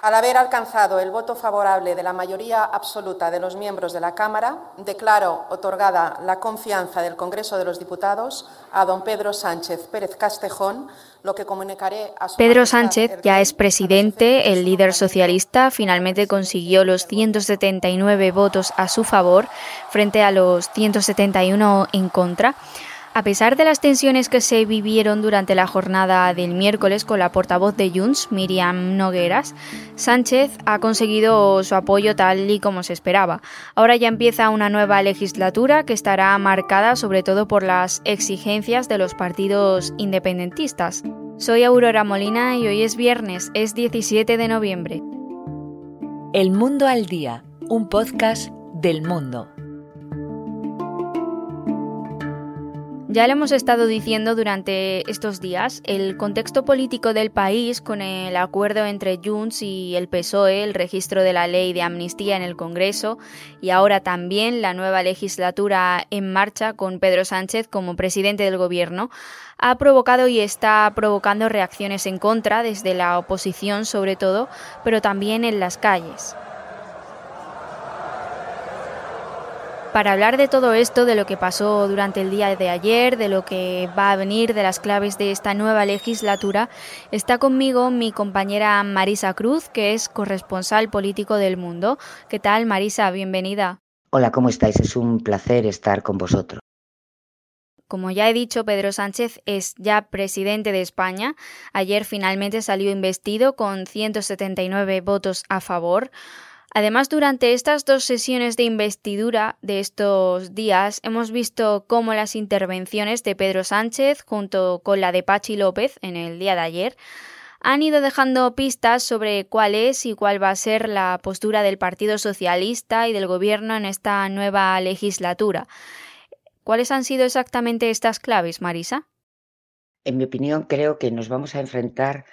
Al haber alcanzado el voto favorable de la mayoría absoluta de los miembros de la Cámara, declaro otorgada la confianza del Congreso de los Diputados a don Pedro Sánchez Pérez Castejón, lo que comunicaré a su Pedro Sánchez ya es presidente, el líder socialista finalmente consiguió los 179 votos a su favor frente a los 171 en contra. A pesar de las tensiones que se vivieron durante la jornada del miércoles con la portavoz de Junts, Miriam Nogueras, Sánchez ha conseguido su apoyo tal y como se esperaba. Ahora ya empieza una nueva legislatura que estará marcada sobre todo por las exigencias de los partidos independentistas. Soy Aurora Molina y hoy es viernes, es 17 de noviembre. El Mundo al Día, un podcast del mundo. Ya lo hemos estado diciendo durante estos días, el contexto político del país con el acuerdo entre Junts y el PSOE, el registro de la ley de amnistía en el Congreso y ahora también la nueva legislatura en marcha con Pedro Sánchez como presidente del Gobierno, ha provocado y está provocando reacciones en contra desde la oposición sobre todo, pero también en las calles. Para hablar de todo esto, de lo que pasó durante el día de ayer, de lo que va a venir, de las claves de esta nueva legislatura, está conmigo mi compañera Marisa Cruz, que es corresponsal político del mundo. ¿Qué tal, Marisa? Bienvenida. Hola, ¿cómo estáis? Es un placer estar con vosotros. Como ya he dicho, Pedro Sánchez es ya presidente de España. Ayer finalmente salió investido con 179 votos a favor. Además, durante estas dos sesiones de investidura de estos días, hemos visto cómo las intervenciones de Pedro Sánchez junto con la de Pachi López en el día de ayer han ido dejando pistas sobre cuál es y cuál va a ser la postura del Partido Socialista y del Gobierno en esta nueva legislatura. ¿Cuáles han sido exactamente estas claves, Marisa? En mi opinión, creo que nos vamos a enfrentar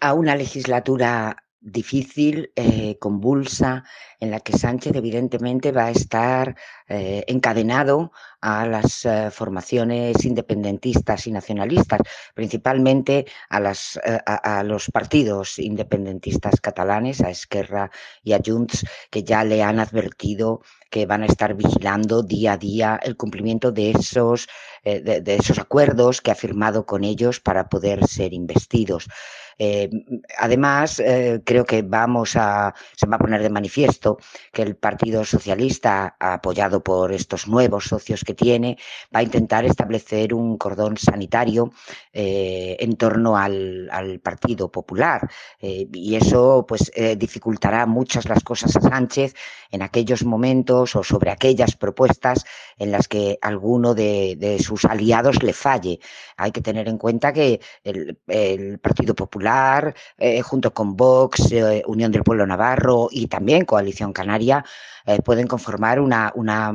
a una legislatura difícil, eh, convulsa, en la que Sánchez evidentemente va a estar eh, encadenado a las eh, formaciones independentistas y nacionalistas, principalmente a, los partidos independentistas catalanes, a Esquerra y a Junts, que ya le han advertido que van a estar vigilando día a día el cumplimiento de esos, de esos acuerdos que ha firmado con ellos para poder ser investidos. Eh, además, eh, creo que vamos a, se va a poner de manifiesto que el Partido Socialista, apoyado por estos nuevos socios que tiene, va a intentar establecer un cordón sanitario eh, en torno al, Partido Popular. y eso pues dificultará muchas las cosas a Sánchez en aquellos momentos o sobre aquellas propuestas en las que alguno de, de sus aliados le falle. Hay que tener en cuenta que el, el Partido Popular eh, junto con Vox, eh, Unión del Pueblo Navarro y también Coalición Canaria, eh, pueden conformar una, una,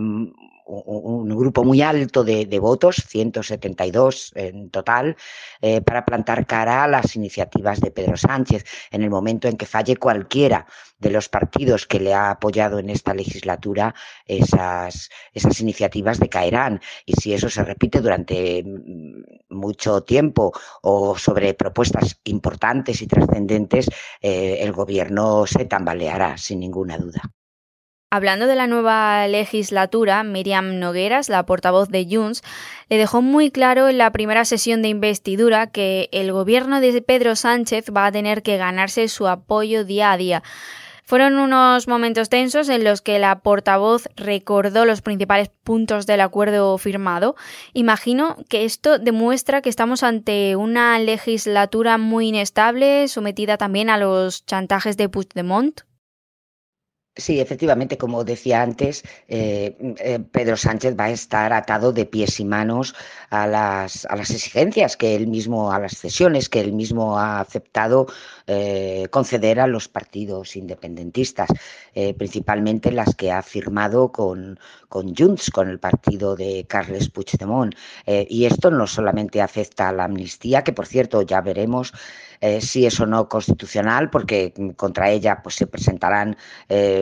un grupo muy alto de, votos, 172 en total, eh, para plantar cara a las iniciativas de Pedro Sánchez en el momento en que falle cualquiera de los partidos que le ha apoyado en esta legislatura, esas, esas iniciativas decaerán. Y si eso se repite durante mm, mucho tiempo o sobre propuestas importantes y trascendentes, eh, el gobierno se tambaleará, sin ninguna duda. Hablando de la nueva legislatura, Miriam Nogueras, la portavoz de Junts, le dejó muy claro en la primera sesión de investidura que el gobierno de Pedro Sánchez va a tener que ganarse su apoyo día a día. Fueron unos momentos tensos en los que la portavoz recordó los principales puntos del acuerdo firmado. Imagino que esto demuestra que estamos ante una legislatura muy inestable, sometida también a los chantajes de Puigdemont. Sí, efectivamente, como decía antes, eh, eh, Pedro Sánchez va a estar atado de pies y manos a las, a las exigencias que él mismo, a las cesiones que él mismo ha aceptado eh, conceder a los partidos independentistas, principalmente las que ha firmado con, con Junts, con el partido de Carles Puigdemont. y esto no solamente afecta a la amnistía, que por cierto ya veremos si es o no constitucional, porque contra ella pues, se presentarán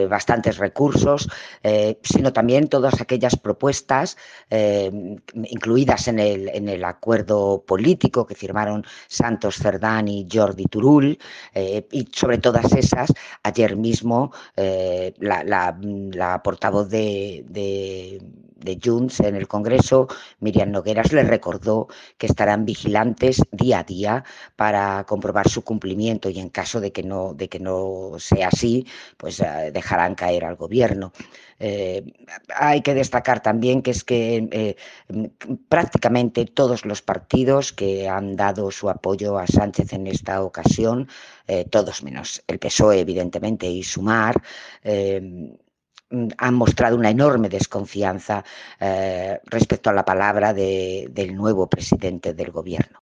bastantes recursos, eh, sino también todas aquellas propuestas eh, incluidas en el, en el acuerdo político que firmaron Santos Cerdán y Jordi Turul, y sobre todas esas, ayer mismo la, portavoz de, de Junts en el Congreso, Miriam Nogueras le recordó que estarán vigilantes día a día para comprobar su cumplimiento y en caso de que no, de que no sea así, pues eh, dejarán caer al gobierno. Eh, hay que destacar también que es que eh, prácticamente todos los partidos que han dado su apoyo a Sánchez en esta ocasión, todos menos el PSOE, evidentemente, y Sumar, Mm, han mostrado una enorme desconfianza eh, respecto a la palabra del nuevo presidente del gobierno.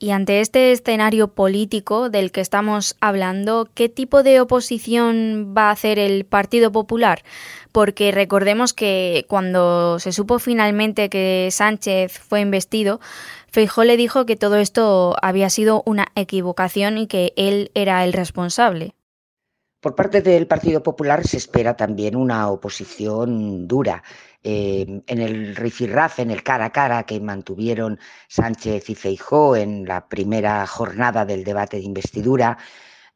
Y ante este escenario político del que estamos hablando, ¿qué tipo de oposición va a hacer el Partido Popular? Porque recordemos que cuando se supo finalmente que Sánchez fue investido, Feijó le dijo que todo esto había sido una equivocación y que él era el responsable. Por parte del Partido Popular se espera también una oposición dura. Eh, en el rifirraf, en el cara a cara que mantuvieron Sánchez y Feijó en la primera jornada del debate de investidura,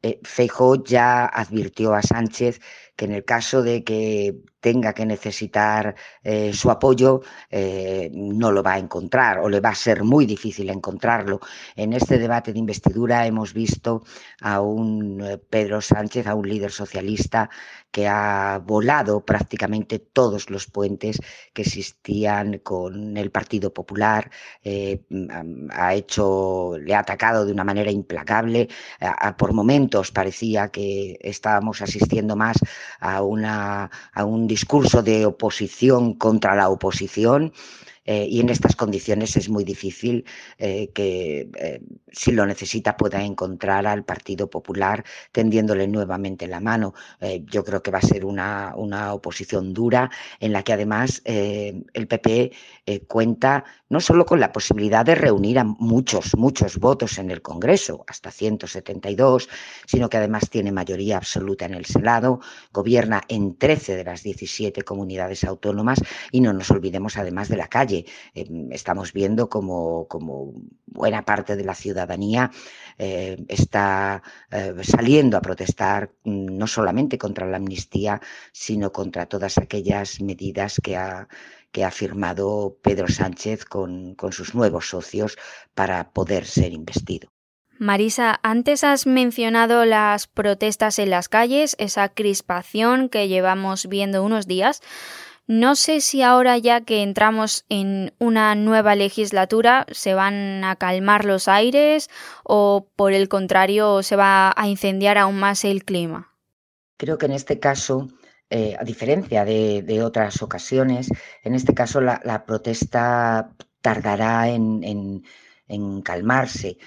eh, Feijó ya advirtió a Sánchez que en el caso de que tenga que necesitar eh, su apoyo, eh, no lo va a encontrar o le va a ser muy difícil encontrarlo. En este debate de investidura hemos visto a un eh, Pedro Sánchez, a un líder socialista que ha volado prácticamente todos los puentes que existían con el Partido Popular, ha hecho, le ha atacado de una manera implacable. por momentos parecía que estábamos asistiendo más a, una, a un discurso de oposición contra la oposición eh, y en estas condiciones es muy difícil eh, que, eh, si lo necesita, pueda encontrar al Partido Popular tendiéndole nuevamente la mano. yo creo que va a ser una, una oposición dura en la que además el PP cuenta no solo con la posibilidad de reunir a muchos, muchos votos en el Congreso, hasta 172, sino que además tiene mayoría absoluta en el Senado, gobierna en 13 de las 17 comunidades autónomas y no nos olvidemos además de la calle Em, estamos viendo como, buena parte de la ciudadanía eh, está eh, saliendo a protestar mm, no solamente contra la amnistía, sino contra todas aquellas medidas que ha, que ha firmado Pedro Sánchez con, con sus nuevos socios para poder ser investido. Marisa, antes has mencionado las protestas en las calles, esa crispación que llevamos viendo unos días. No sé si ahora ya que entramos en una nueva legislatura se van a calmar los aires o por el contrario se va a incendiar aún más el clima. Creo que en este caso, eh, a diferencia de, otras ocasiones, en este caso la, protesta tardará en calmarse.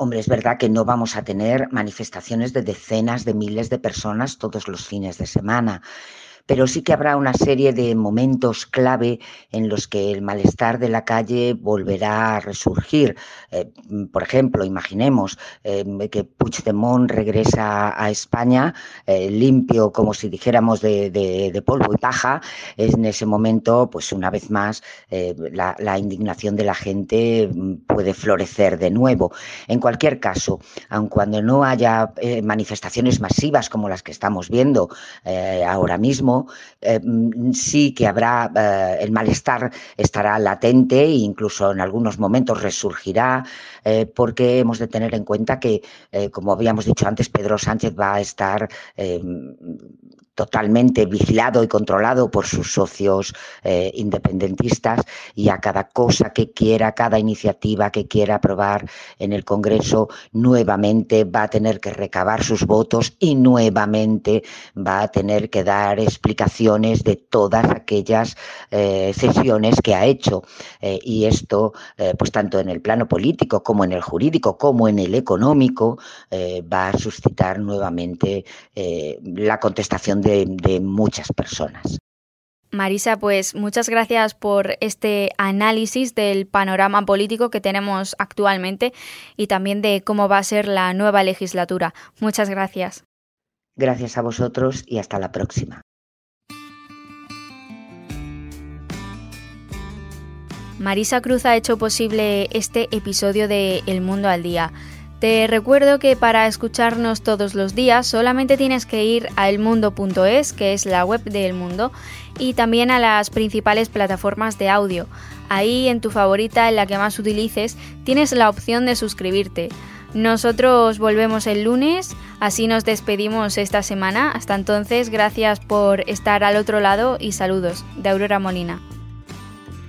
Hombre, es verdad que no vamos a tener manifestaciones de decenas de miles de personas todos los fines de semana, pero sí que habrá una serie de momentos clave en los que el malestar de la calle volverá a resurgir. Eh, por ejemplo, imaginemos eh, que Puigdemont regresa a España eh, limpio, como si dijéramos de, polvo y paja. En ese momento, pues una vez más, la, la, indignación de la gente mm, puede florecer de nuevo. En cualquier caso, aun cuando no haya manifestaciones masivas como las que estamos viendo ahora mismo, eh, mm, sí que habrá, eh, el malestar estará latente e incluso en algunos momentos resurgirá, eh, porque hemos de tener en cuenta que, como habíamos dicho antes, Pedro Sánchez va a estar totalmente vigilado y controlado por sus socios independentistas y a cada cosa que quiera, cada iniciativa que quiera aprobar en el Congreso, nuevamente va a tener que recabar sus votos y nuevamente va a tener que dar explicaciones de todas aquellas eh, cesiones que ha hecho. Eh, y esto, pues tanto en el plano político como en el jurídico, como en el económico, va a suscitar nuevamente la contestación de de, muchas personas. Marisa, pues muchas gracias por este análisis del panorama político que tenemos actualmente y también de cómo va a ser la nueva legislatura. Muchas gracias. Gracias a vosotros y hasta la próxima. Marisa Cruz ha hecho posible este episodio de El Mundo al Día. Te recuerdo que para escucharnos todos los días solamente tienes que ir a elmundo.es, que es la web de El Mundo, y también a las principales plataformas de audio. Ahí en tu favorita, en la que más utilices, tienes la opción de suscribirte. Nosotros volvemos el lunes, así nos despedimos esta semana. Hasta entonces, gracias por estar al otro lado y saludos de Aurora Molina.